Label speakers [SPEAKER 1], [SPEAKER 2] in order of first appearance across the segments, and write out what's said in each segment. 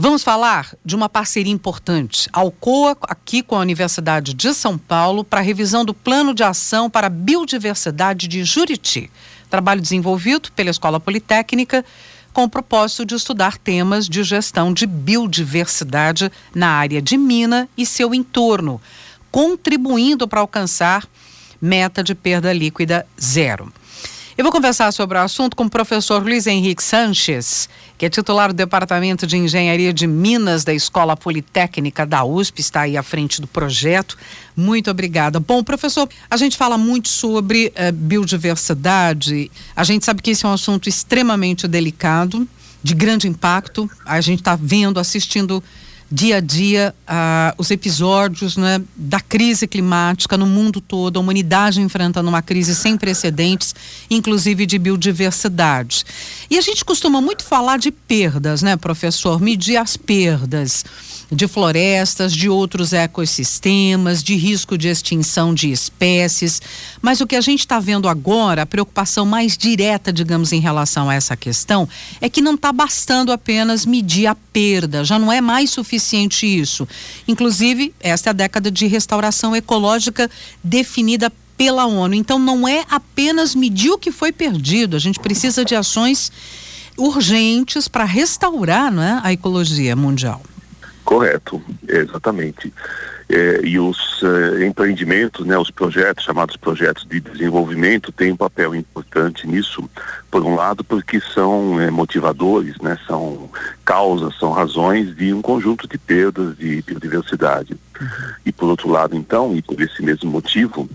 [SPEAKER 1] Vamos falar de uma parceria importante, Alcoa, aqui com a Universidade de São Paulo, para a revisão do Plano de Ação para a Biodiversidade de Juriti. Trabalho desenvolvido pela Escola Politécnica com o propósito de estudar temas de gestão de biodiversidade na área de mina e seu entorno, contribuindo para alcançar meta de perda líquida zero. Eu vou conversar sobre o assunto com o professor Luiz Henrique Sanches, que é titular do Departamento de Engenharia de Minas da Escola Politécnica da USP, está aí à frente do projeto. Muito obrigada. Bom, professor, a gente fala muito sobre uh, biodiversidade. A gente sabe que esse é um assunto extremamente delicado, de grande impacto. A gente está vendo, assistindo dia a dia uh, os episódios né, da crise climática no mundo todo, a humanidade enfrentando uma crise sem precedentes, inclusive de biodiversidade. E a gente costuma muito falar de perdas, né, professor? Medir as perdas de florestas, de outros ecossistemas, de risco de extinção de espécies. Mas o que a gente está vendo agora, a preocupação mais direta, digamos, em relação a essa questão, é que não está bastando apenas medir a perda, já não é mais suficiente isso. Inclusive, esta é a década de restauração ecológica definida pela ONU. Então, não é apenas medir o que foi perdido, a gente precisa de ações urgentes para restaurar né, a ecologia mundial.
[SPEAKER 2] Correto, exatamente. É, e os é, empreendimentos, né, os projetos, chamados projetos de desenvolvimento, têm um papel importante nisso, por um lado, porque são é, motivadores, né, são causas, são razões de um conjunto de perdas de biodiversidade. Uhum. E por outro lado, então, e por esse mesmo motivo,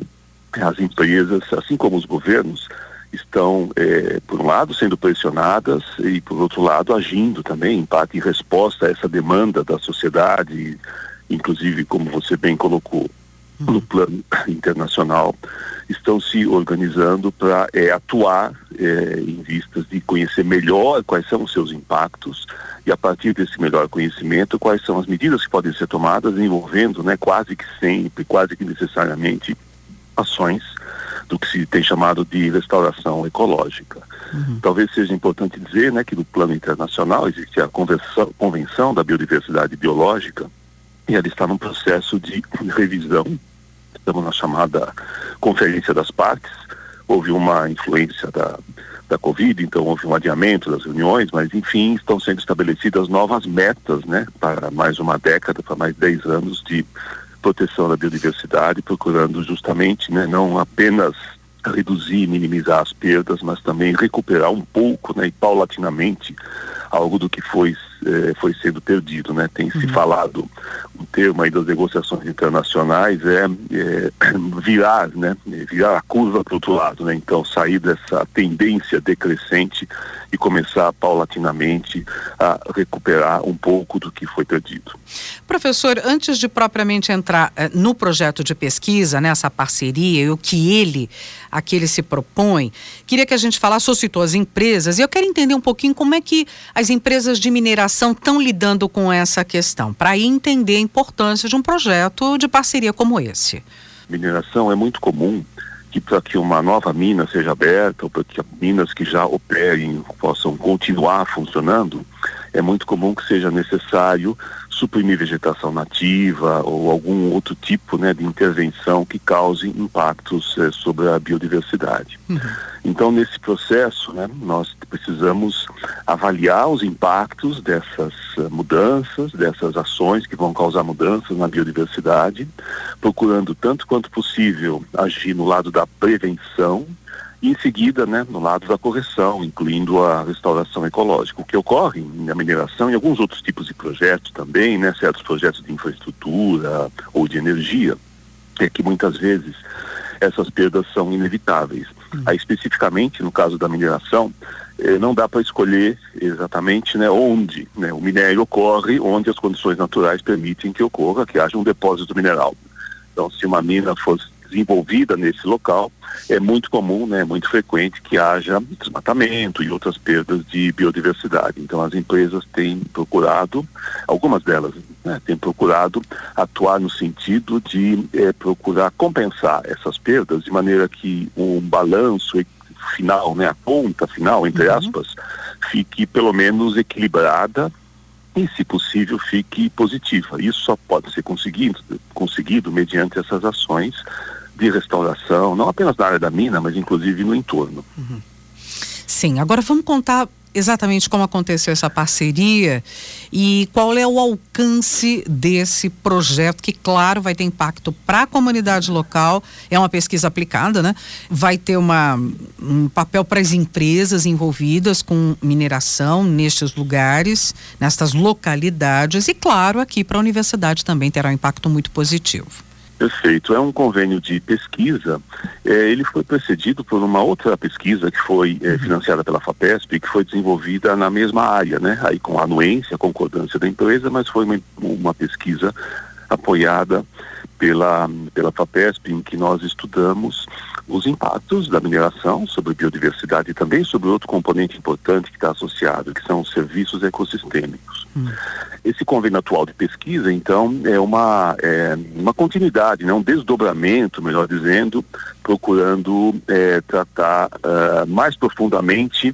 [SPEAKER 2] as empresas, assim como os governos, estão, é, por um lado, sendo pressionadas e, por outro lado, agindo também, em parte, em resposta a essa demanda da sociedade, inclusive, como você bem colocou, no plano internacional, estão se organizando para é, atuar é, em vistas de conhecer melhor quais são os seus impactos e, a partir desse melhor conhecimento, quais são as medidas que podem ser tomadas, envolvendo, né, quase que sempre, quase que necessariamente, ações do que se tem chamado de restauração ecológica. Uhum. Talvez seja importante dizer né, que no plano internacional existe a Convenção, Convenção da Biodiversidade Biológica e ela está num processo de revisão, estamos na chamada Conferência das Partes, houve uma influência da, da Covid, então houve um adiamento das reuniões, mas enfim, estão sendo estabelecidas novas metas, né, para mais uma década, para mais 10 anos de proteção da biodiversidade, procurando justamente né, não apenas reduzir e minimizar as perdas, mas também recuperar um pouco né, e paulatinamente algo do que foi, eh, foi sendo perdido. Né? Tem se uhum. falado, um termo aí das negociações internacionais é, é, virar, né? virar a curva para o outro lado. Né? Então, sair dessa tendência decrescente e começar paulatinamente a recuperar um pouco do que foi perdido.
[SPEAKER 1] Professor, antes de propriamente entrar eh, no projeto de pesquisa, nessa parceria e o que ele, a que ele se propõe, queria que a gente falasse, ou citou as empresas, e eu quero entender um pouquinho como é que as empresas de mineração estão lidando com essa questão, para entender a importância de um projeto de parceria como esse.
[SPEAKER 2] Mineração é muito comum que para que uma nova mina seja aberta, ou para que minas que já operem possam continuar funcionando, é muito comum que seja necessário suprimir vegetação nativa ou algum outro tipo né, de intervenção que cause impactos eh, sobre a biodiversidade. Uhum. Então, nesse processo, né, nós precisamos avaliar os impactos dessas uh, mudanças, dessas ações que vão causar mudanças na biodiversidade, procurando tanto quanto possível agir no lado da prevenção e em seguida, né, no lado da correção, incluindo a restauração ecológica. O que ocorre na mineração e alguns outros tipos de projetos também, né, certos projetos de infraestrutura ou de energia, é que muitas vezes essas perdas são inevitáveis. Aí, especificamente no caso da mineração, eh, não dá para escolher exatamente né, onde né, o minério ocorre, onde as condições naturais permitem que ocorra, que haja um depósito mineral. Então, se uma mina fosse desenvolvida nesse local, é muito comum, né, muito frequente que haja desmatamento e outras perdas de biodiversidade. Então as empresas têm procurado, algumas delas né, têm procurado atuar no sentido de eh, procurar compensar essas perdas de maneira que um balanço final, né, a conta final, entre uhum. aspas, fique pelo menos equilibrada e, se possível, fique positiva. Isso só pode ser conseguido, conseguido mediante essas ações de restauração, não apenas na área da mina, mas inclusive no entorno. Uhum.
[SPEAKER 1] Sim, agora vamos contar exatamente como aconteceu essa parceria e qual é o alcance desse projeto, que, claro, vai ter impacto para a comunidade local. É uma pesquisa aplicada, né? Vai ter uma, um papel para as empresas envolvidas com mineração nestes lugares, nestas localidades, e, claro, aqui para a universidade também terá um impacto muito positivo.
[SPEAKER 2] Perfeito. É um convênio de pesquisa. É, ele foi precedido por uma outra pesquisa que foi é, financiada pela FAPESP, que foi desenvolvida na mesma área, né? Aí com anuência, concordância da empresa, mas foi uma, uma pesquisa apoiada pela, pela FAPESP, em que nós estudamos os impactos da mineração sobre biodiversidade e também sobre outro componente importante que está associado, que são os serviços ecossistêmicos. Hum. Esse convênio atual de pesquisa, então, é uma, é, uma continuidade, né, um desdobramento, melhor dizendo, procurando é, tratar uh, mais profundamente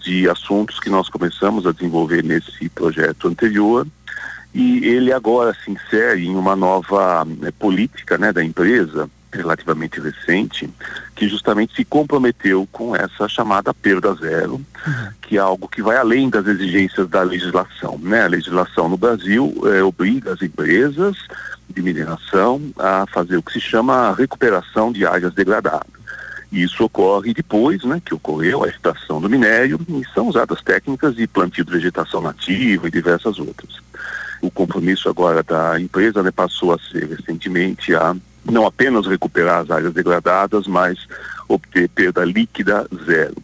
[SPEAKER 2] de assuntos que nós começamos a desenvolver nesse projeto anterior e ele agora se insere em uma nova né, política né, da empresa relativamente recente, que justamente se comprometeu com essa chamada perda zero, uhum. que é algo que vai além das exigências da legislação. Né? A legislação no Brasil é, obriga as empresas de mineração a fazer o que se chama recuperação de áreas degradadas. Isso ocorre depois, né, que ocorreu a extração do minério e são usadas técnicas de plantio de vegetação nativa e diversas outras. O compromisso agora da empresa né, passou a ser recentemente a não apenas recuperar as áreas degradadas, mas obter perda líquida zero.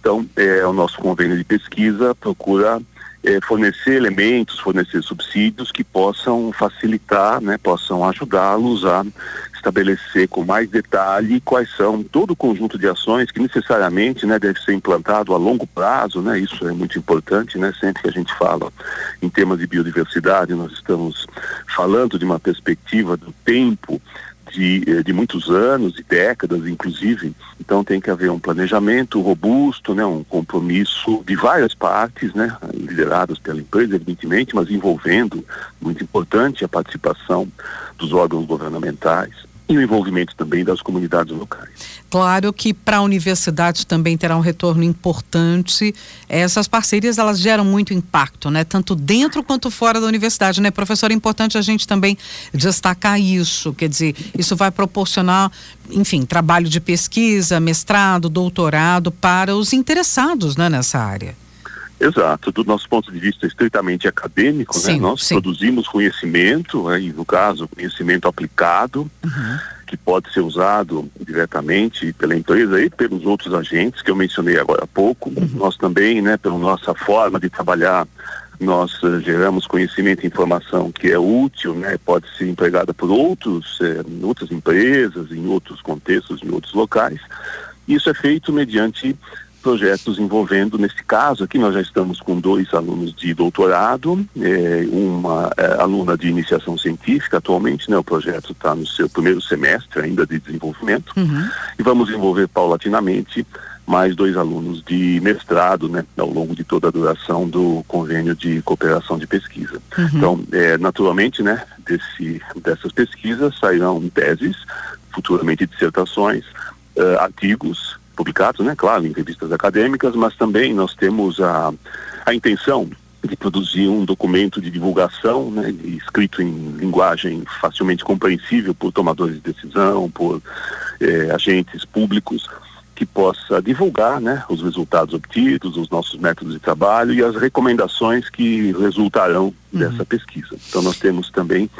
[SPEAKER 2] Então, é, o nosso convênio de pesquisa procura é, fornecer elementos, fornecer subsídios que possam facilitar, né, possam ajudá-los a estabelecer com mais detalhe quais são todo o conjunto de ações que necessariamente né, deve ser implantado a longo prazo, né, isso é muito importante, né, sempre que a gente fala em temas de biodiversidade, nós estamos falando de uma perspectiva do tempo de, eh, de muitos anos, de décadas, inclusive. Então tem que haver um planejamento robusto, né, um compromisso de várias partes, né, lideradas pela empresa, evidentemente, mas envolvendo, muito importante, a participação dos órgãos governamentais e o envolvimento também das comunidades locais.
[SPEAKER 1] Claro que para a universidade também terá um retorno importante. Essas parcerias elas geram muito impacto, né? Tanto dentro quanto fora da universidade, né, professor? É importante a gente também destacar isso. Quer dizer, isso vai proporcionar, enfim, trabalho de pesquisa, mestrado, doutorado para os interessados, né, nessa área.
[SPEAKER 2] Exato, do nosso ponto de vista estritamente acadêmico, né, sim, né? nós sim. produzimos conhecimento, né, e no caso, conhecimento aplicado, uhum. que pode ser usado diretamente pela empresa e pelos outros agentes que eu mencionei agora há pouco. Uhum. Nós também, né, pela nossa forma de trabalhar, nós uh, geramos conhecimento e informação que é útil, né, pode ser empregada por outros, eh, outras empresas, em outros contextos, em outros locais. Isso é feito mediante projetos envolvendo, nesse caso aqui, nós já estamos com dois alunos de doutorado, é, uma é, aluna de iniciação científica atualmente, né? O projeto está no seu primeiro semestre ainda de desenvolvimento uhum. e vamos envolver paulatinamente mais dois alunos de mestrado, né, ao longo de toda a duração do convênio de cooperação de pesquisa. Uhum. Então, é, naturalmente, né, desse, dessas pesquisas sairão teses, futuramente dissertações, uh, artigos publicados, né, claro, em revistas acadêmicas, mas também nós temos a, a intenção de produzir um documento de divulgação, né, escrito em linguagem facilmente compreensível por tomadores de decisão, por eh, agentes públicos, que possa divulgar né, os resultados obtidos, os nossos métodos de trabalho e as recomendações que resultarão uhum. dessa pesquisa. Então nós temos também,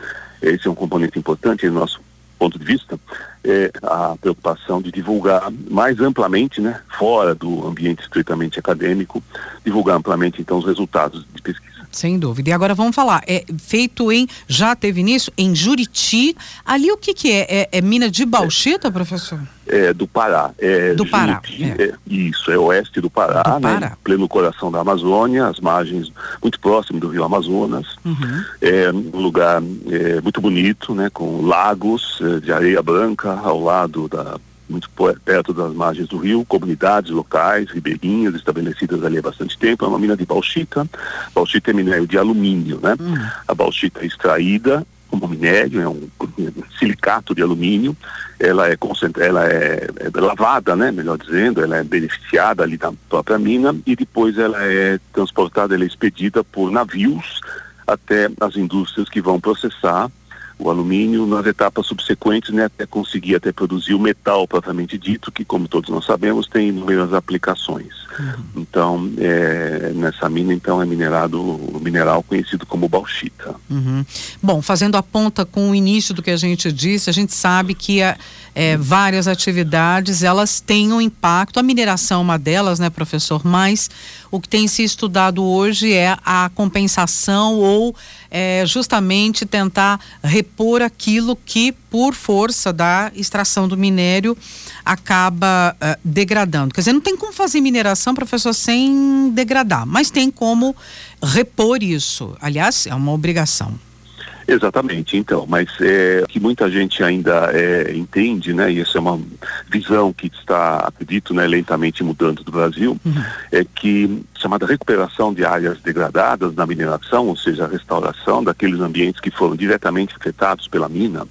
[SPEAKER 2] esse é um componente importante em nosso ponto de vista, é a preocupação de divulgar mais amplamente, né, fora do ambiente estritamente acadêmico, divulgar amplamente então os resultados de pesquisa.
[SPEAKER 1] Sem dúvida. E agora vamos falar. É feito em. Já teve início? Em Juriti. Ali o que, que é? é? é? mina de bauxita, professor?
[SPEAKER 2] É do Pará. É
[SPEAKER 1] do Pará.
[SPEAKER 2] é. é. isso, é oeste do Pará, do né? Pará. pleno coração da Amazônia, as margens muito próximo do Rio Amazonas. Uhum. É um lugar é, muito bonito, né? Com lagos é, de areia branca ao lado da muito perto das margens do rio, comunidades locais, ribeirinhas estabelecidas ali há bastante tempo. É uma mina de bauxita. Bauxita é minério de alumínio, né? Uhum. A bauxita é extraída como minério, é um silicato de alumínio, ela é concentrada, ela é, é, lavada, né, melhor dizendo, ela é beneficiada ali da própria mina e depois ela é transportada, ela é expedida por navios até as indústrias que vão processar o alumínio nas etapas subsequentes, né, até conseguir até produzir o metal propriamente dito, que como todos nós sabemos tem inúmeras aplicações. Uhum. Então, é, nessa mina então é minerado o mineral conhecido como bauxita.
[SPEAKER 1] Uhum. Bom, fazendo a ponta com o início do que a gente disse, a gente sabe que a, é, várias atividades elas têm um impacto. A mineração é uma delas, né, professor? Mas o que tem se estudado hoje é a compensação ou é, justamente tentar repor aquilo que, por força da extração do minério, acaba uh, degradando. Quer dizer, não tem como fazer mineração, professor, sem degradar, mas tem como repor isso. Aliás, é uma obrigação.
[SPEAKER 2] Exatamente, então, mas é que muita gente ainda é, entende, né, e essa é uma visão que está, acredito, né, lentamente mudando do Brasil, uhum. é que chamada recuperação de áreas degradadas na mineração, ou seja, a restauração daqueles ambientes que foram diretamente afetados pela mina,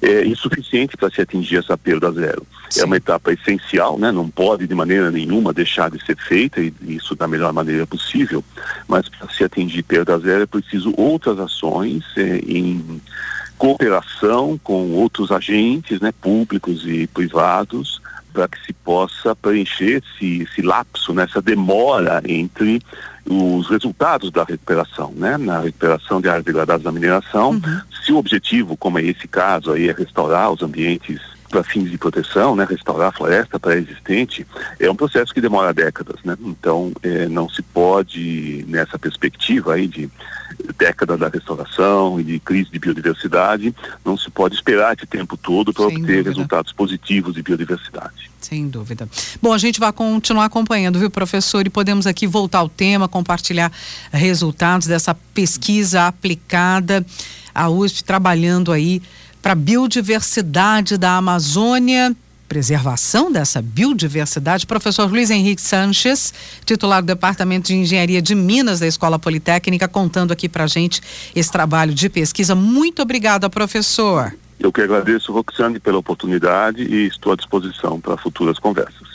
[SPEAKER 2] é insuficiente para se atingir essa perda zero. Sim. É uma etapa essencial, né? não pode de maneira nenhuma deixar de ser feita, e isso da melhor maneira possível, mas para se atingir perda zero é preciso outras ações é, em cooperação com outros agentes né, públicos e privados para que se possa preencher esse, esse lapso, né, demora entre os resultados da recuperação, né? Na recuperação de áreas degradadas da mineração, uhum. se o objetivo, como é esse caso aí, é restaurar os ambientes para fins de proteção, né, restaurar a floresta pré-existente, é um processo que demora décadas, né? Então, é, não se pode nessa perspectiva aí de década da restauração e de crise de biodiversidade, não se pode esperar esse tempo todo para obter dúvida. resultados positivos de biodiversidade.
[SPEAKER 1] Sem dúvida. Bom, a gente vai continuar acompanhando, viu, professor? E podemos aqui voltar ao tema, compartilhar resultados dessa pesquisa aplicada. A USP trabalhando aí para a biodiversidade da Amazônia preservação dessa biodiversidade, professor Luiz Henrique Sanches, titular do Departamento de Engenharia de Minas da Escola Politécnica, contando aqui para gente esse trabalho de pesquisa. Muito obrigada, professor.
[SPEAKER 2] Eu que agradeço, Roxane, pela oportunidade e estou à disposição para futuras conversas.